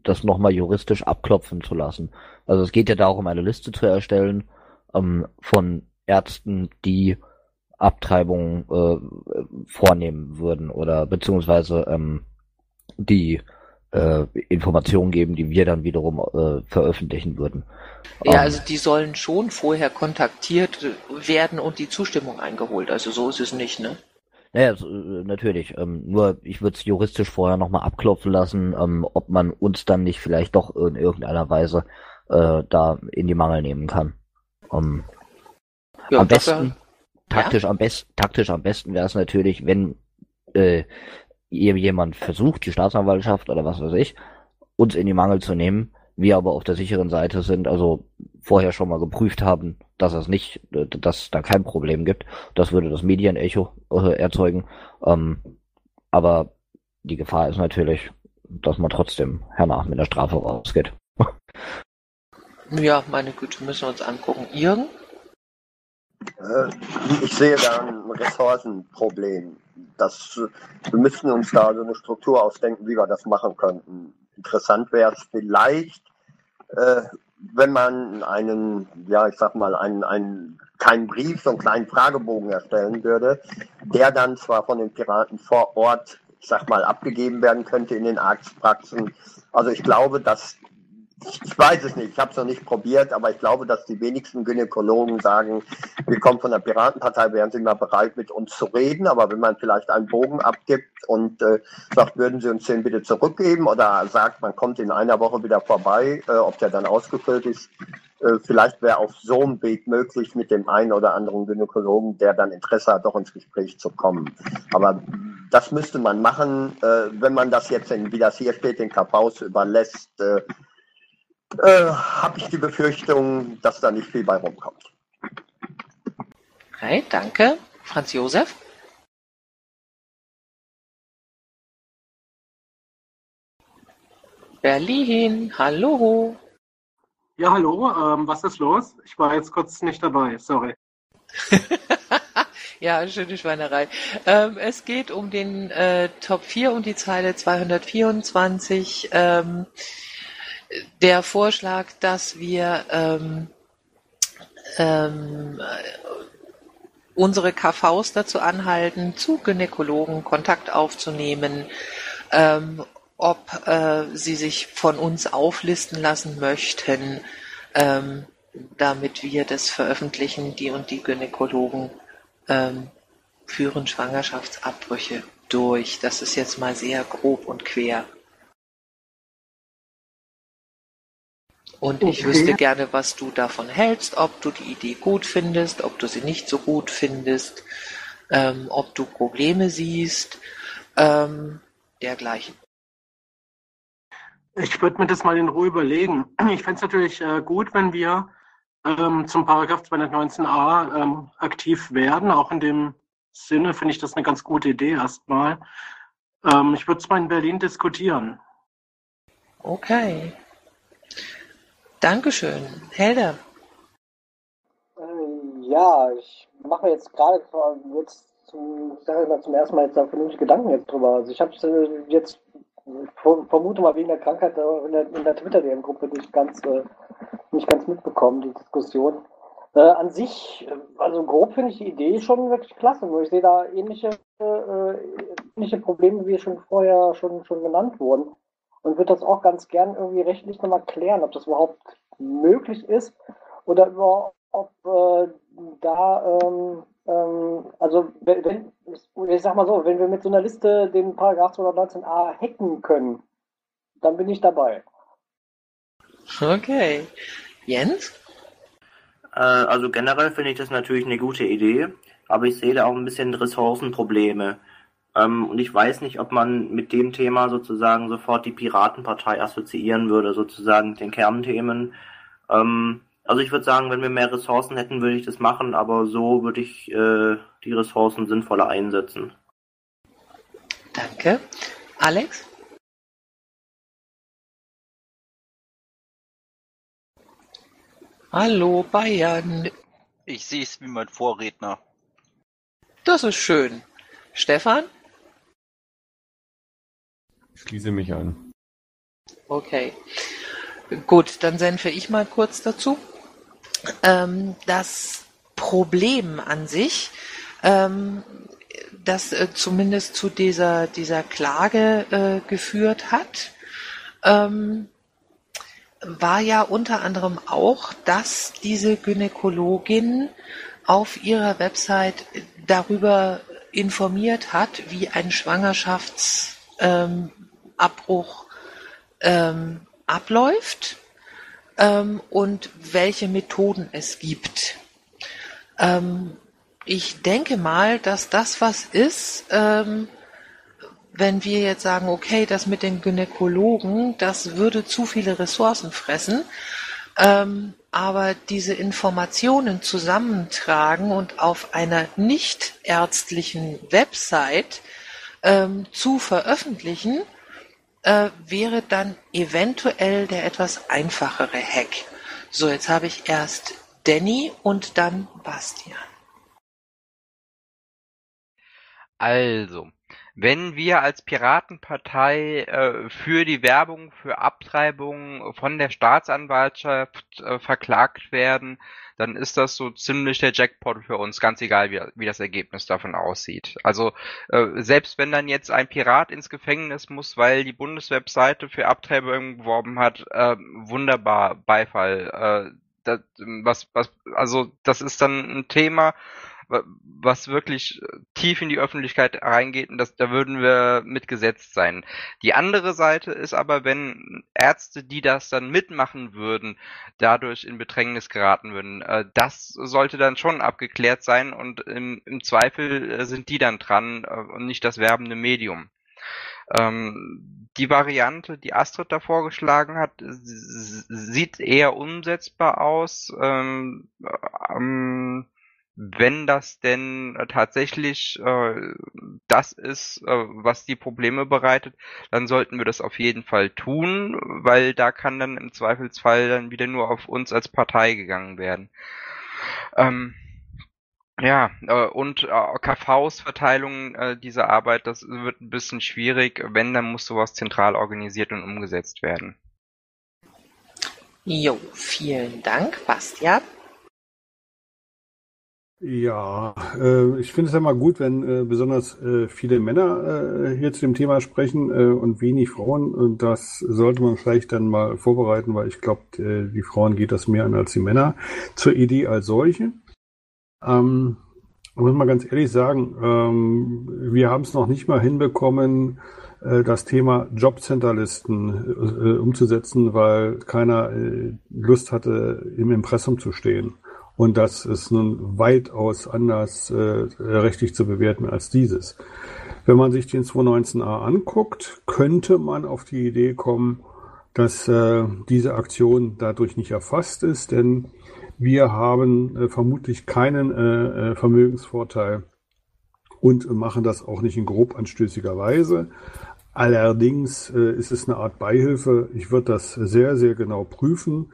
das nochmal juristisch abklopfen zu lassen. Also es geht ja darum, eine Liste zu erstellen ähm, von Ärzten, die Abtreibungen äh, vornehmen würden oder beziehungsweise ähm, die äh, Informationen geben, die wir dann wiederum äh, veröffentlichen würden. Ja, Ähm, also die sollen schon vorher kontaktiert werden und die Zustimmung eingeholt. Also so ist es nicht, ne? Naja, äh, natürlich. Ähm, nur ich würde es juristisch vorher nochmal abklopfen lassen, ähm, ob man uns dann nicht vielleicht doch in irgendeiner Weise äh, da in die Mangel nehmen kann. Ähm, Ja, am besten, taktisch am besten, taktisch am besten wäre es natürlich, wenn äh, jemand versucht, die Staatsanwaltschaft oder was weiß ich, uns in die Mangel zu nehmen, wir aber auf der sicheren Seite sind, also vorher schon mal geprüft haben, dass es nicht, äh, dass es da kein Problem gibt. Das würde das Medienecho äh, erzeugen. Ähm, aber die Gefahr ist natürlich, dass man trotzdem hernach mit der Strafe rausgeht. [LAUGHS] Ja, meine Güte, müssen wir uns angucken. Jürgen? Äh, Ich sehe da ein Ressourcenproblem. Das, wir müssen uns da so eine Struktur ausdenken, wie wir das machen könnten. Interessant wäre es vielleicht, äh, wenn man einen, ja, ich sag mal, einen, einen, keinen Brief, so einen kleinen Fragebogen erstellen würde, der dann zwar von den Piraten vor Ort, ich sag mal, abgegeben werden könnte in den Arztpraxen. Also ich glaube, dass ich weiß es nicht, ich habe es noch nicht probiert, aber ich glaube, dass die wenigsten Gynäkologen sagen, wir kommen von der Piratenpartei, wären sie mal bereit, mit uns zu reden. Aber wenn man vielleicht einen Bogen abgibt und äh, sagt, würden Sie uns den bitte zurückgeben oder sagt, man kommt in einer Woche wieder vorbei, äh, ob der dann ausgefüllt ist, äh, vielleicht wäre auf so einem Weg möglich, mit dem einen oder anderen Gynäkologen, der dann Interesse hat, doch ins Gespräch zu kommen. Aber das müsste man machen, äh, wenn man das jetzt, in, wie das hier steht, den Kapaus überlässt. Äh, habe ich die Befürchtung, dass da nicht viel bei rumkommt. Okay, danke. Franz Josef? Berlin, hallo. Ja, hallo, ähm, was ist los? Ich war jetzt kurz nicht dabei, sorry. [LAUGHS] Ja, schöne Schweinerei. Ähm, es geht um den äh, Top 4 und die Zeile 224. Ähm, der Vorschlag, dass wir ähm, ähm, unsere KVs dazu anhalten, zu Gynäkologen Kontakt aufzunehmen, ähm, ob äh, sie sich von uns auflisten lassen möchten, ähm, damit wir das veröffentlichen, die und die Gynäkologen ähm, führen Schwangerschaftsabbrüche durch. Das ist jetzt mal sehr grob und quer. Und ich Okay. wüsste gerne, was du davon hältst, ob du die Idee gut findest, ob du sie nicht so gut findest, ähm, ob du Probleme siehst, ähm, dergleichen. Ich würde mir das mal in Ruhe überlegen. Ich fände es natürlich äh, gut, wenn wir ähm, zum Paragraph 219a ähm, aktiv werden. Auch in dem Sinne finde ich das eine ganz gute Idee erstmal. Ähm, ich würde es mal in Berlin diskutieren. Okay. Dankeschön. Helder. Äh, ja, ich mache jetzt gerade zum, zum ersten Mal jetzt da vernünftige Gedanken jetzt drüber. Also ich habe äh, jetzt vermute mal wegen der Krankheit äh, in der, in der Twitter-DM-Gruppe nicht ganz, äh, nicht ganz mitbekommen, die Diskussion. Äh, an sich, also grob finde ich die Idee schon wirklich klasse, nur ich sehe da ähnliche, äh, ähnliche Probleme, wie schon vorher schon, schon genannt wurden. Und würde das auch ganz gern irgendwie rechtlich nochmal klären, ob das überhaupt möglich ist oder überhaupt ob äh, da ähm, ähm, also wenn, ich sag mal so, wenn wir mit so einer Liste den Paragraph 219a hacken können, dann bin ich dabei. Okay. Jens? Äh, also generell finde ich das natürlich eine gute Idee, aber ich sehe da auch ein bisschen Ressourcenprobleme. Ähm, und ich weiß nicht, ob man mit dem Thema sozusagen sofort die Piratenpartei assoziieren würde, sozusagen mit den Kernthemen. Ähm, also ich würde sagen, wenn wir mehr Ressourcen hätten, würde ich das machen, aber so würde ich äh, die Ressourcen sinnvoller einsetzen. Danke. Alex? Hallo, Bayern. Ich sehe es wie mein Vorredner. Das ist schön. Stefan? Schließe mich an. Okay. Gut, dann senfe ich mal kurz dazu. Ähm, das Problem an sich, ähm, das äh, zumindest zu dieser, dieser Klage äh, geführt hat, ähm, war ja unter anderem auch, dass diese Gynäkologin auf ihrer Website darüber informiert hat, wie ein Schwangerschaftsabbruch ähm, abläuft ähm, und welche Methoden es gibt. Ähm, ich denke mal, dass das was ist, ähm, wenn wir jetzt sagen, okay, das mit den Gynäkologen, das würde zu viele Ressourcen fressen, ähm, aber diese Informationen zusammentragen und auf einer nicht ärztlichen Website ähm, zu veröffentlichen, äh, wäre dann eventuell der etwas einfachere Hack. So, jetzt habe ich erst Danny und dann Bastian. Also, wenn wir als Piratenpartei äh, für die Werbung für Abtreibung von der Staatsanwaltschaft äh, verklagt werden, dann ist das so ziemlich der Jackpot für uns, ganz egal wie, wie das Ergebnis davon aussieht. Also äh, selbst wenn dann jetzt ein Pirat ins Gefängnis muss, weil die Bundeswebseite für Abtreibung geworben hat, äh, wunderbar Beifall. Äh, das, was, was, also das ist dann ein Thema, was wirklich äh, tief in die Öffentlichkeit reingeht und das, da würden wir mitgesetzt sein. Die andere Seite ist aber, wenn Ärzte, die das dann mitmachen würden, dadurch in Bedrängnis geraten würden, äh, das sollte dann schon abgeklärt sein und im, im Zweifel äh, sind die dann dran und nicht das werbende Medium. Ähm, die Variante, die Astrid da vorgeschlagen hat, sieht eher umsetzbar aus. Ähm, ähm, wenn das denn äh, tatsächlich äh, das ist, äh, was die Probleme bereitet, dann sollten wir das auf jeden Fall tun, weil da kann dann im Zweifelsfall dann wieder nur auf uns als Partei gegangen werden. Ähm, ja, äh, und äh, KVs Verteilung äh, dieser Arbeit, das wird ein bisschen schwierig. Wenn, dann muss sowas zentral organisiert und umgesetzt werden. Jo, vielen Dank, Bastian. Ja, äh, ich finde es ja mal gut, wenn äh, besonders äh, viele Männer äh, hier zu dem Thema sprechen äh, und wenig Frauen. Und das sollte man vielleicht dann mal vorbereiten, weil ich glaube, äh, die Frauen geht das mehr an als die Männer zur Idee als solche. Ähm, muss mal ganz ehrlich sagen, ähm, wir haben es noch nicht mal hinbekommen, das Thema Jobcenterlisten umzusetzen, weil keiner Lust hatte, im Impressum zu stehen. Und das ist nun weitaus anders äh, rechtlich zu bewerten als dieses. Wenn man sich den 219a anguckt, könnte man auf die Idee kommen, dass äh, diese Aktion dadurch nicht erfasst ist, denn Wir haben äh, vermutlich keinen äh, äh, Vermögensvorteil und machen das auch nicht in grob anstößiger Weise. Allerdings äh, ist es eine Art Beihilfe. Ich würde das sehr, sehr genau prüfen.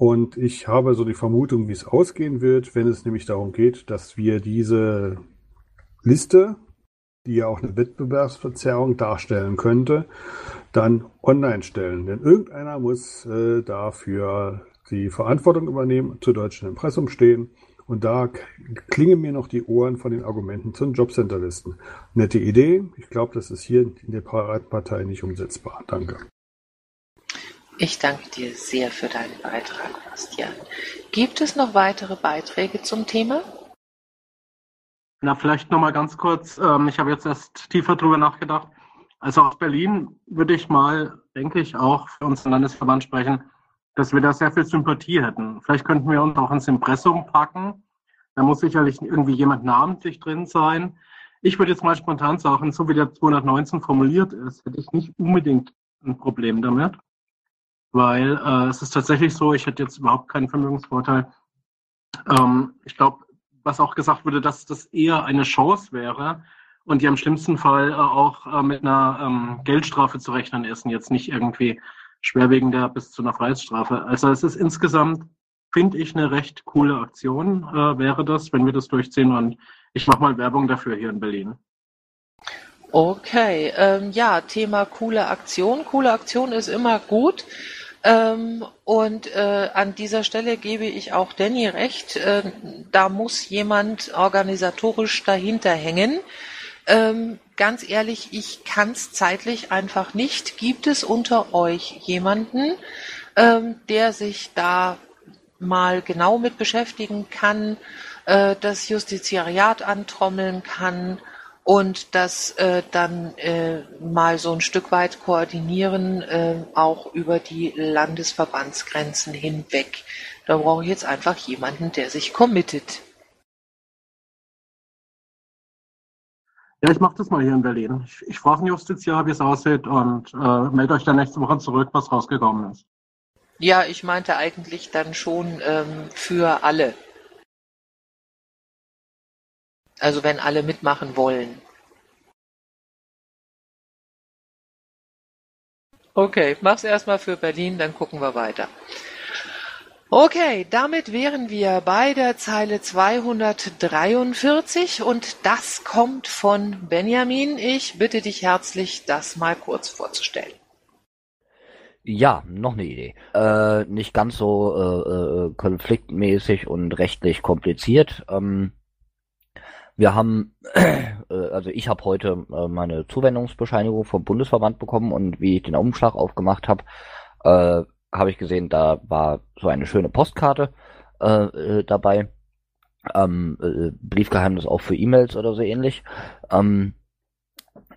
Und ich habe so die Vermutung, wie es ausgehen wird, wenn es nämlich darum geht, dass wir diese Liste, die ja auch eine Wettbewerbsverzerrung darstellen könnte, dann online stellen. Denn irgendeiner muss äh, dafür die Verantwortung übernehmen, zur deutschen Impressum stehen. Und da klingen mir noch die Ohren von den Argumenten zu den Jobcenterlisten. Nette Idee. Ich glaube, das ist hier in der Piratenpartei nicht umsetzbar. Danke. Ich danke dir sehr für deinen Beitrag, Bastian. Gibt es noch weitere Beiträge zum Thema? Na, vielleicht nochmal ganz kurz. Ähm, ich habe jetzt erst tiefer drüber nachgedacht. Also aus Berlin würde ich mal, denke ich, auch für unseren Landesverband sprechen, dass wir da sehr viel Sympathie hätten. Vielleicht könnten wir uns auch ins Impressum packen. Da muss sicherlich irgendwie jemand namentlich drin sein. Ich würde jetzt mal spontan sagen, so wie der 219 formuliert ist, hätte ich nicht unbedingt ein Problem damit. Weil äh, es ist tatsächlich so, ich hätte jetzt überhaupt keinen Vermögensvorteil. Ähm, ich glaube, was auch gesagt wurde, dass das eher eine Chance wäre und die am schlimmsten Fall äh, auch äh, mit einer ähm, Geldstrafe zu rechnen ist und jetzt nicht irgendwie schwerwiegender bis zu einer Freiheitsstrafe. Also es ist insgesamt, finde ich, eine recht coole Aktion, äh, wäre das, wenn wir das durchziehen und ich mache mal Werbung dafür hier in Berlin. Okay, ähm, ja, Thema coole Aktion. Coole Aktion ist immer gut. Ähm, und äh, an dieser Stelle gebe ich auch Danny recht, äh, da muss jemand organisatorisch dahinter hängen. Ähm, ganz ehrlich, ich kann es zeitlich einfach nicht. Gibt es unter euch jemanden, ähm, der sich da mal genau mit beschäftigen kann, äh, das Justiziariat antrommeln kann und das äh, dann äh, mal so ein Stück weit koordinieren, äh, auch über die Landesverbandsgrenzen hinweg. Da brauche ich jetzt einfach jemanden, der sich committet. Ja, ich mache das mal hier in Berlin. Ich, ich frage den Justiziar, wie es aussieht und äh, melde euch dann nächste Woche zurück, was rausgekommen ist. Ja, ich meinte eigentlich dann schon ähm, für alle. Also wenn alle mitmachen wollen. Okay, mach's erstmal für Berlin, dann gucken wir weiter. Okay, damit wären wir bei der Zeile 243 und das kommt von Benjamin. Ich bitte dich herzlich, das mal kurz vorzustellen. Ja, noch eine Idee. Äh, nicht ganz so äh, äh, konfliktmäßig und rechtlich kompliziert. Ähm, wir haben, [CLEARS THROAT] äh, also ich habe heute äh, meine Zuwendungsbescheinigung vom Bundesverband bekommen und wie ich den Umschlag aufgemacht habe, äh, habe ich gesehen, da war so eine schöne Postkarte dabei. Ähm, äh, Briefgeheimnis auch für E-Mails oder so ähnlich. Ähm,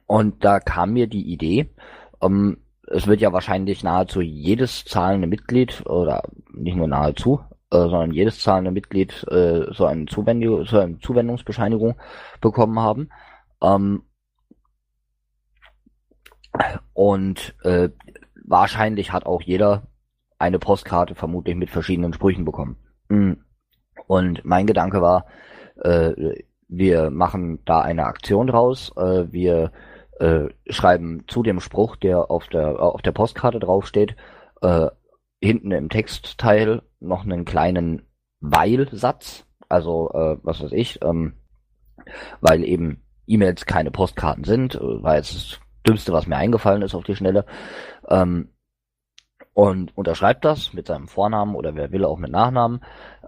und da kam mir die Idee, ähm, es wird ja wahrscheinlich nahezu jedes zahlende Mitglied, oder nicht nur nahezu, sondern jedes zahlende Mitglied äh, so, eine Zuwendung, so eine Zuwendungsbescheinigung bekommen haben. Ähm, und äh, wahrscheinlich hat auch jeder eine Postkarte vermutlich mit verschiedenen Sprüchen bekommen. Mm. Und mein Gedanke war, äh, wir machen da eine Aktion draus. Äh, wir äh, schreiben zu dem Spruch, der auf der auf der Postkarte draufsteht, äh, hinten im Textteil noch einen kleinen Weil-Satz. Also äh, was weiß ich, ähm, weil eben E-Mails keine Postkarten sind, äh, war jetzt das Dümmste, was mir eingefallen ist auf die Schnelle. Ähm, und unterschreibt das mit seinem Vornamen oder wer will auch mit Nachnamen.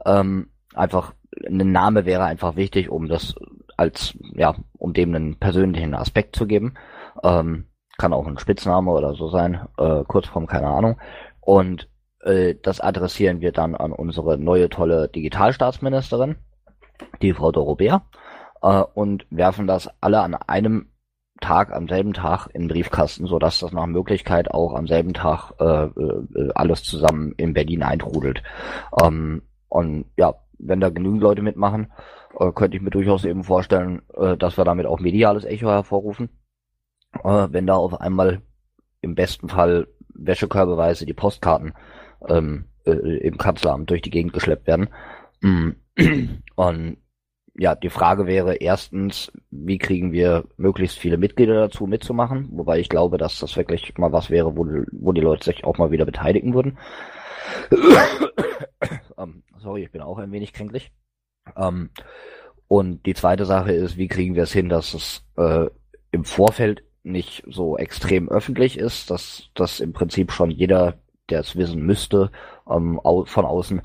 Ähm, einfach ein Name wäre einfach wichtig, um das als ja, um dem einen persönlichen Aspekt zu geben. Ähm, kann auch ein Spitzname oder so sein, äh, Kurzform, keine Ahnung. Und äh, das adressieren wir dann an unsere neue tolle Digitalstaatsministerin, die Frau Dorobert, äh, und werfen das alle an einem Tag, am selben Tag in den Briefkasten, so dass das nach Möglichkeit auch am selben Tag äh, äh, alles zusammen in Berlin eintrudelt. Ähm, und ja, wenn da genügend Leute mitmachen, äh, könnte ich mir durchaus eben vorstellen, äh, dass wir damit auch mediales Echo hervorrufen. Äh, wenn da auf einmal im besten Fall wäschekörbeweise die Postkarten ähm, äh, im Kanzleramt durch die Gegend geschleppt werden. Mm. [CLEARS THROAT] Und ja, die Frage wäre erstens, wie kriegen wir möglichst viele Mitglieder dazu mitzumachen? Wobei ich glaube, dass das wirklich mal was wäre, wo, wo die Leute sich auch mal wieder beteiligen würden. [COUGHS] ähm, sorry, ich bin auch ein wenig kränklich. Ähm, und die zweite Sache ist, wie kriegen wir es hin, dass es äh, im Vorfeld nicht so extrem öffentlich ist, dass das im Prinzip schon jeder, der es wissen müsste, ähm, von außen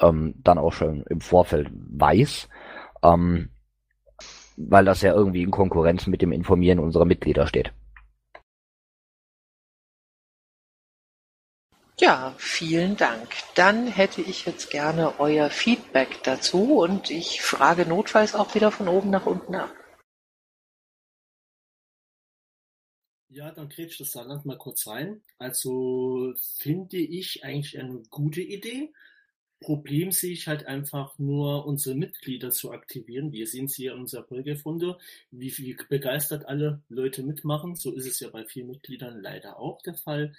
ähm, dann auch schon im Vorfeld weiß, ähm, weil das ja irgendwie in Konkurrenz mit dem Informieren unserer Mitglieder steht. Ja, vielen Dank. Dann hätte ich jetzt gerne euer Feedback dazu und ich frage notfalls auch wieder von oben nach unten ab. Ja, dann grätscht das Saarland mal kurz rein. Also finde ich eigentlich eine gute Idee. Problem sehe ich halt einfach nur, unsere Mitglieder zu aktivieren. Wir sehen es hier in unserer Bürgerfunde, wie, wie begeistert alle Leute mitmachen. So ist es ja bei vielen Mitgliedern leider auch der Fall.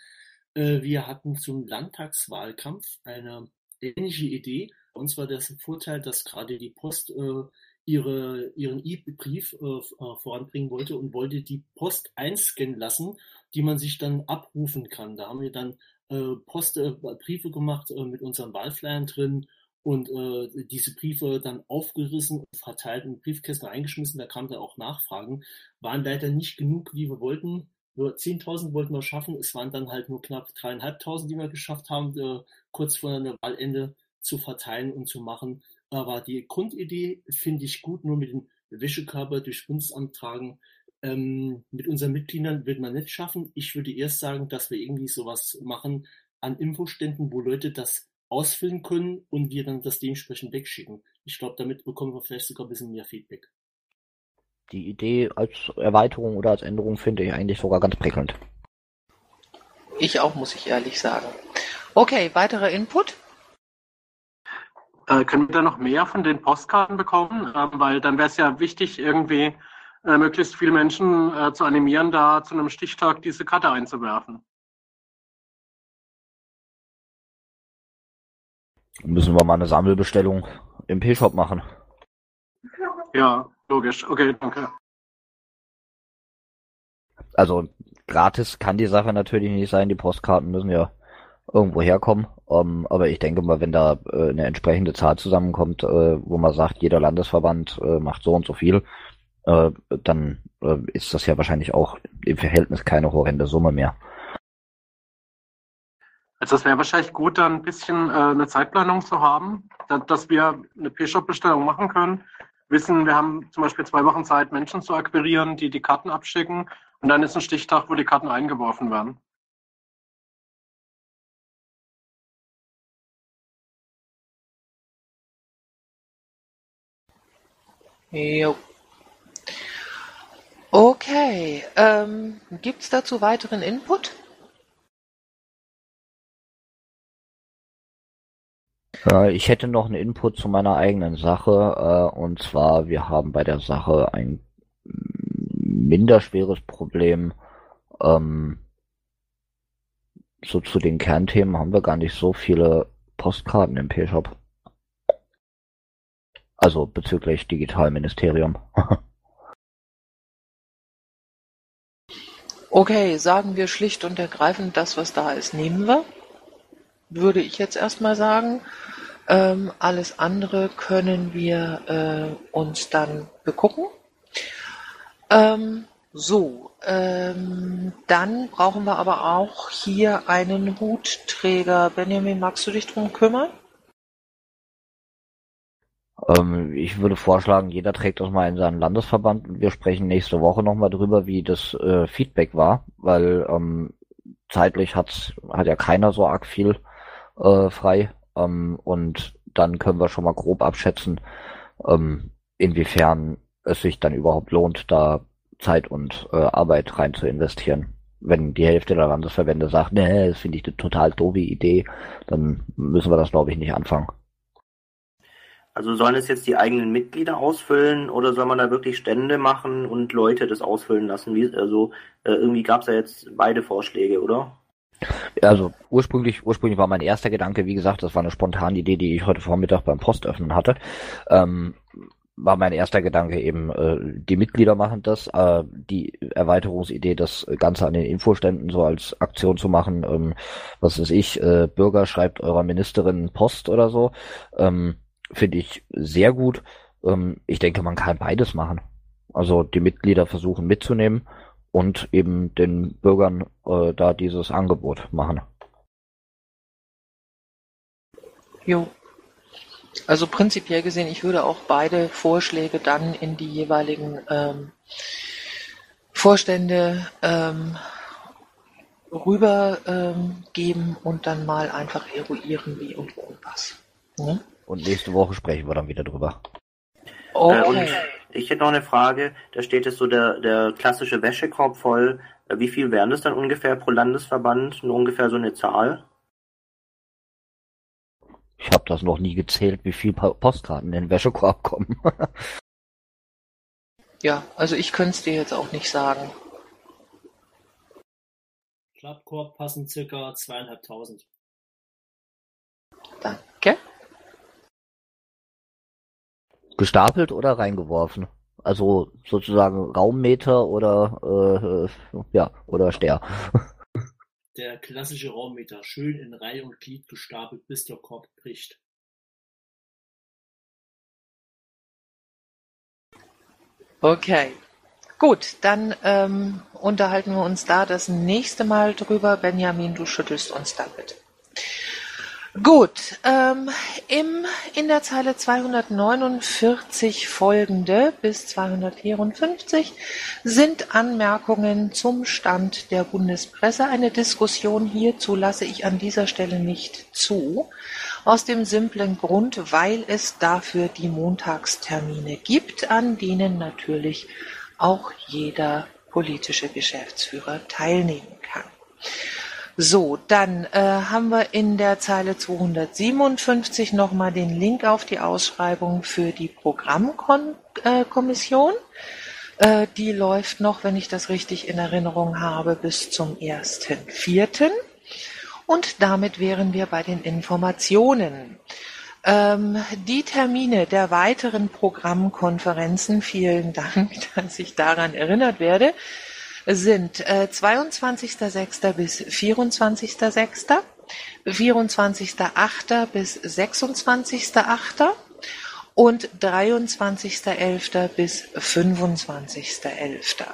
Äh, wir hatten zum Landtagswahlkampf eine ähnliche Idee. Uns war das Vorteil, dass gerade die Post äh, ihre, ihren E-Brief äh, äh, voranbringen wollte und wollte die Post einscannen lassen, die man sich dann abrufen kann. Da haben wir dann äh, Post, äh, Briefe gemacht äh, mit unseren Wahlflyern drin und äh, diese Briefe dann aufgerissen und verteilt in Briefkästen eingeschmissen. Da kamen dann auch Nachfragen. Waren leider nicht genug, wie wir wollten. Nur 10.000 wollten wir schaffen. Es waren dann halt nur knapp 3.500, die wir geschafft haben, äh, kurz vor dem Wahlende zu verteilen und zu machen. Aber die Grundidee finde ich gut, nur mit dem Wäschekörper durchs Bundesamt tragen. Ähm, mit unseren Mitgliedern wird man nicht schaffen. Ich würde erst sagen, dass wir irgendwie sowas machen an Infoständen, wo Leute das ausfüllen können und wir dann das dementsprechend wegschicken. Ich glaube, damit bekommen wir vielleicht sogar ein bisschen mehr Feedback. Die Idee als Erweiterung oder als Änderung finde ich eigentlich sogar ganz prickelnd. Ich auch, muss ich ehrlich sagen. Okay, weiterer Input? Äh, können wir da noch mehr von den Postkarten bekommen? Ähm, weil dann wäre es ja wichtig, irgendwie äh, möglichst viele Menschen äh, zu animieren, da zu einem Stichtag diese Karte einzuwerfen. Müssen wir mal eine Sammelbestellung im P-Shop machen. Ja, logisch. Okay, danke. Also gratis kann die Sache natürlich nicht sein. Die Postkarten müssen ja irgendwo herkommen. Um, ähm, aber ich denke mal, wenn da äh, eine entsprechende Zahl zusammenkommt, äh, wo man sagt, jeder Landesverband äh, macht so und so viel, äh, dann äh, ist das ja wahrscheinlich auch im Verhältnis keine horrende Summe mehr. Also es wäre wahrscheinlich gut, dann ein bisschen äh, eine Zeitplanung zu haben, da, dass wir eine P-Shop-Bestellung machen können. Wissen, wir haben zum Beispiel zwei Wochen Zeit, Menschen zu akquirieren, die die Karten abschicken. Und dann ist ein Stichtag, wo die Karten eingeworfen werden. Jo. Okay, ähm, gibt es dazu weiteren Input? Äh, ich hätte noch einen Input zu meiner eigenen Sache, äh, und zwar, wir haben bei der Sache ein minderschweres Problem. Ähm, so zu den Kernthemen haben wir gar nicht so viele Postkarten im P-Shop. Also bezüglich Digitalministerium. [LAUGHS] Okay, sagen wir schlicht und ergreifend, das, was da ist, nehmen wir. Würde ich jetzt erstmal sagen. Ähm, alles andere können wir äh, uns dann begucken. Ähm, so, ähm, dann brauchen wir aber auch hier einen Hutträger. Benjamin, magst du dich drum kümmern? Ähm, ich würde vorschlagen, jeder trägt das mal in seinen Landesverband und wir sprechen nächste Woche nochmal drüber, wie das äh, Feedback war, weil ähm, zeitlich hat's, hat ja keiner so arg viel äh, frei ähm, und dann können wir schon mal grob abschätzen, ähm, inwiefern es sich dann überhaupt lohnt, da Zeit und äh, Arbeit rein zu investieren. Wenn die Hälfte der Landesverbände sagt, nee, das finde ich eine total doofe Idee, dann müssen wir das, glaube ich, nicht anfangen. Also sollen es jetzt die eigenen Mitglieder ausfüllen oder soll man da wirklich Stände machen und Leute das ausfüllen lassen? Wie, also äh, irgendwie gab es ja jetzt beide Vorschläge, oder? Also ursprünglich, ursprünglich war mein erster Gedanke, wie gesagt, das war eine spontane Idee, die ich heute Vormittag beim Postöffnen hatte. Ähm, war mein erster Gedanke eben, äh, die Mitglieder machen das, äh, die Erweiterungsidee, das Ganze an den Infoständen so als Aktion zu machen, ähm, was weiß ich, äh, Bürger schreibt eurer Ministerin Post oder so, ähm, finde ich sehr gut. Ähm, ich denke, man kann beides machen. Also die Mitglieder versuchen mitzunehmen und eben den Bürgern äh, da dieses Angebot machen. Jo. Also prinzipiell gesehen, ich würde auch beide Vorschläge dann in die jeweiligen ähm, Vorstände ähm, rübergeben ähm, und dann mal einfach eruieren, wie und wo und was. Ne? Und nächste Woche sprechen wir dann wieder drüber. Okay. Äh, und ich hätte noch eine Frage. Da steht jetzt so der, der klassische Wäschekorb voll. Äh, wie viel wären das dann ungefähr pro Landesverband? Nur ungefähr so eine Zahl? Ich habe das noch nie gezählt, wie viel Postkarten in den Wäschekorb kommen. [LAUGHS] ja, also ich könnte es dir jetzt auch nicht sagen. Klappkorb passen circa zweieinhalbtausend. Danke. Gestapelt oder reingeworfen? Also sozusagen Raummeter oder äh, ja oder Ster. [LAUGHS] Der klassische Raummeter, schön in Reihe und Glied gestapelt, bis der Korb bricht. Okay. Gut, dann ähm, unterhalten wir uns da das nächste Mal drüber. Benjamin, du schüttelst uns da bitte. Gut, ähm, im, in der Zeile 249 folgende bis 254 sind Anmerkungen zum Stand der Bundespresse. Eine Diskussion hierzu lasse ich an dieser Stelle nicht zu, aus dem simplen Grund, weil es dafür die Montagstermine gibt, an denen natürlich auch jeder politische Geschäftsführer teilnehmen kann. So, dann äh, haben wir in der Zeile 257 nochmal den Link auf die Ausschreibung für die Programmkommission. Äh, äh, die läuft noch, wenn ich das richtig in Erinnerung habe, bis zum 1.4. Und damit wären wir bei den Informationen. Ähm, die Termine der weiteren Programmkonferenzen, vielen [LAUGHS] Dank, dass ich daran erinnert werde, sind äh, 22.06. bis 24.06., 24.08. bis 26.08. und 23.11. bis 25.11.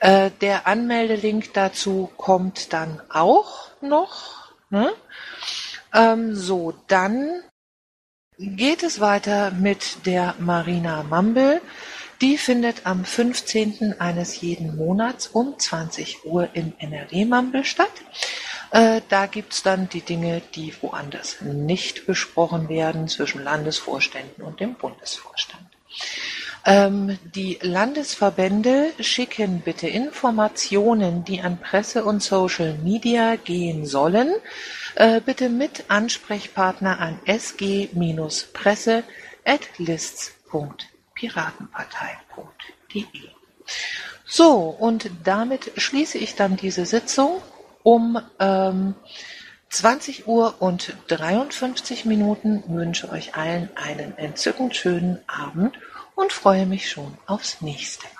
Äh, der Anmeldelink dazu kommt dann auch noch. Ne? Ähm, so, dann geht es weiter mit der Marina Mumble. Die findet am 15. eines jeden Monats um 20 Uhr im NRW-Mumble statt. Äh, da gibt's dann die Dinge, die woanders nicht besprochen werden, zwischen Landesvorständen und dem Bundesvorstand. Ähm, die Landesverbände schicken bitte Informationen, die an Presse und Social Media gehen sollen, äh, bitte mit Ansprechpartner an sg-presse@lists.de piratenpartei.de. So, und damit schließe ich dann diese Sitzung um ähm, 20 Uhr und 53 Minuten. Wünsche euch allen einen entzückend schönen Abend und freue mich schon aufs nächste Mal.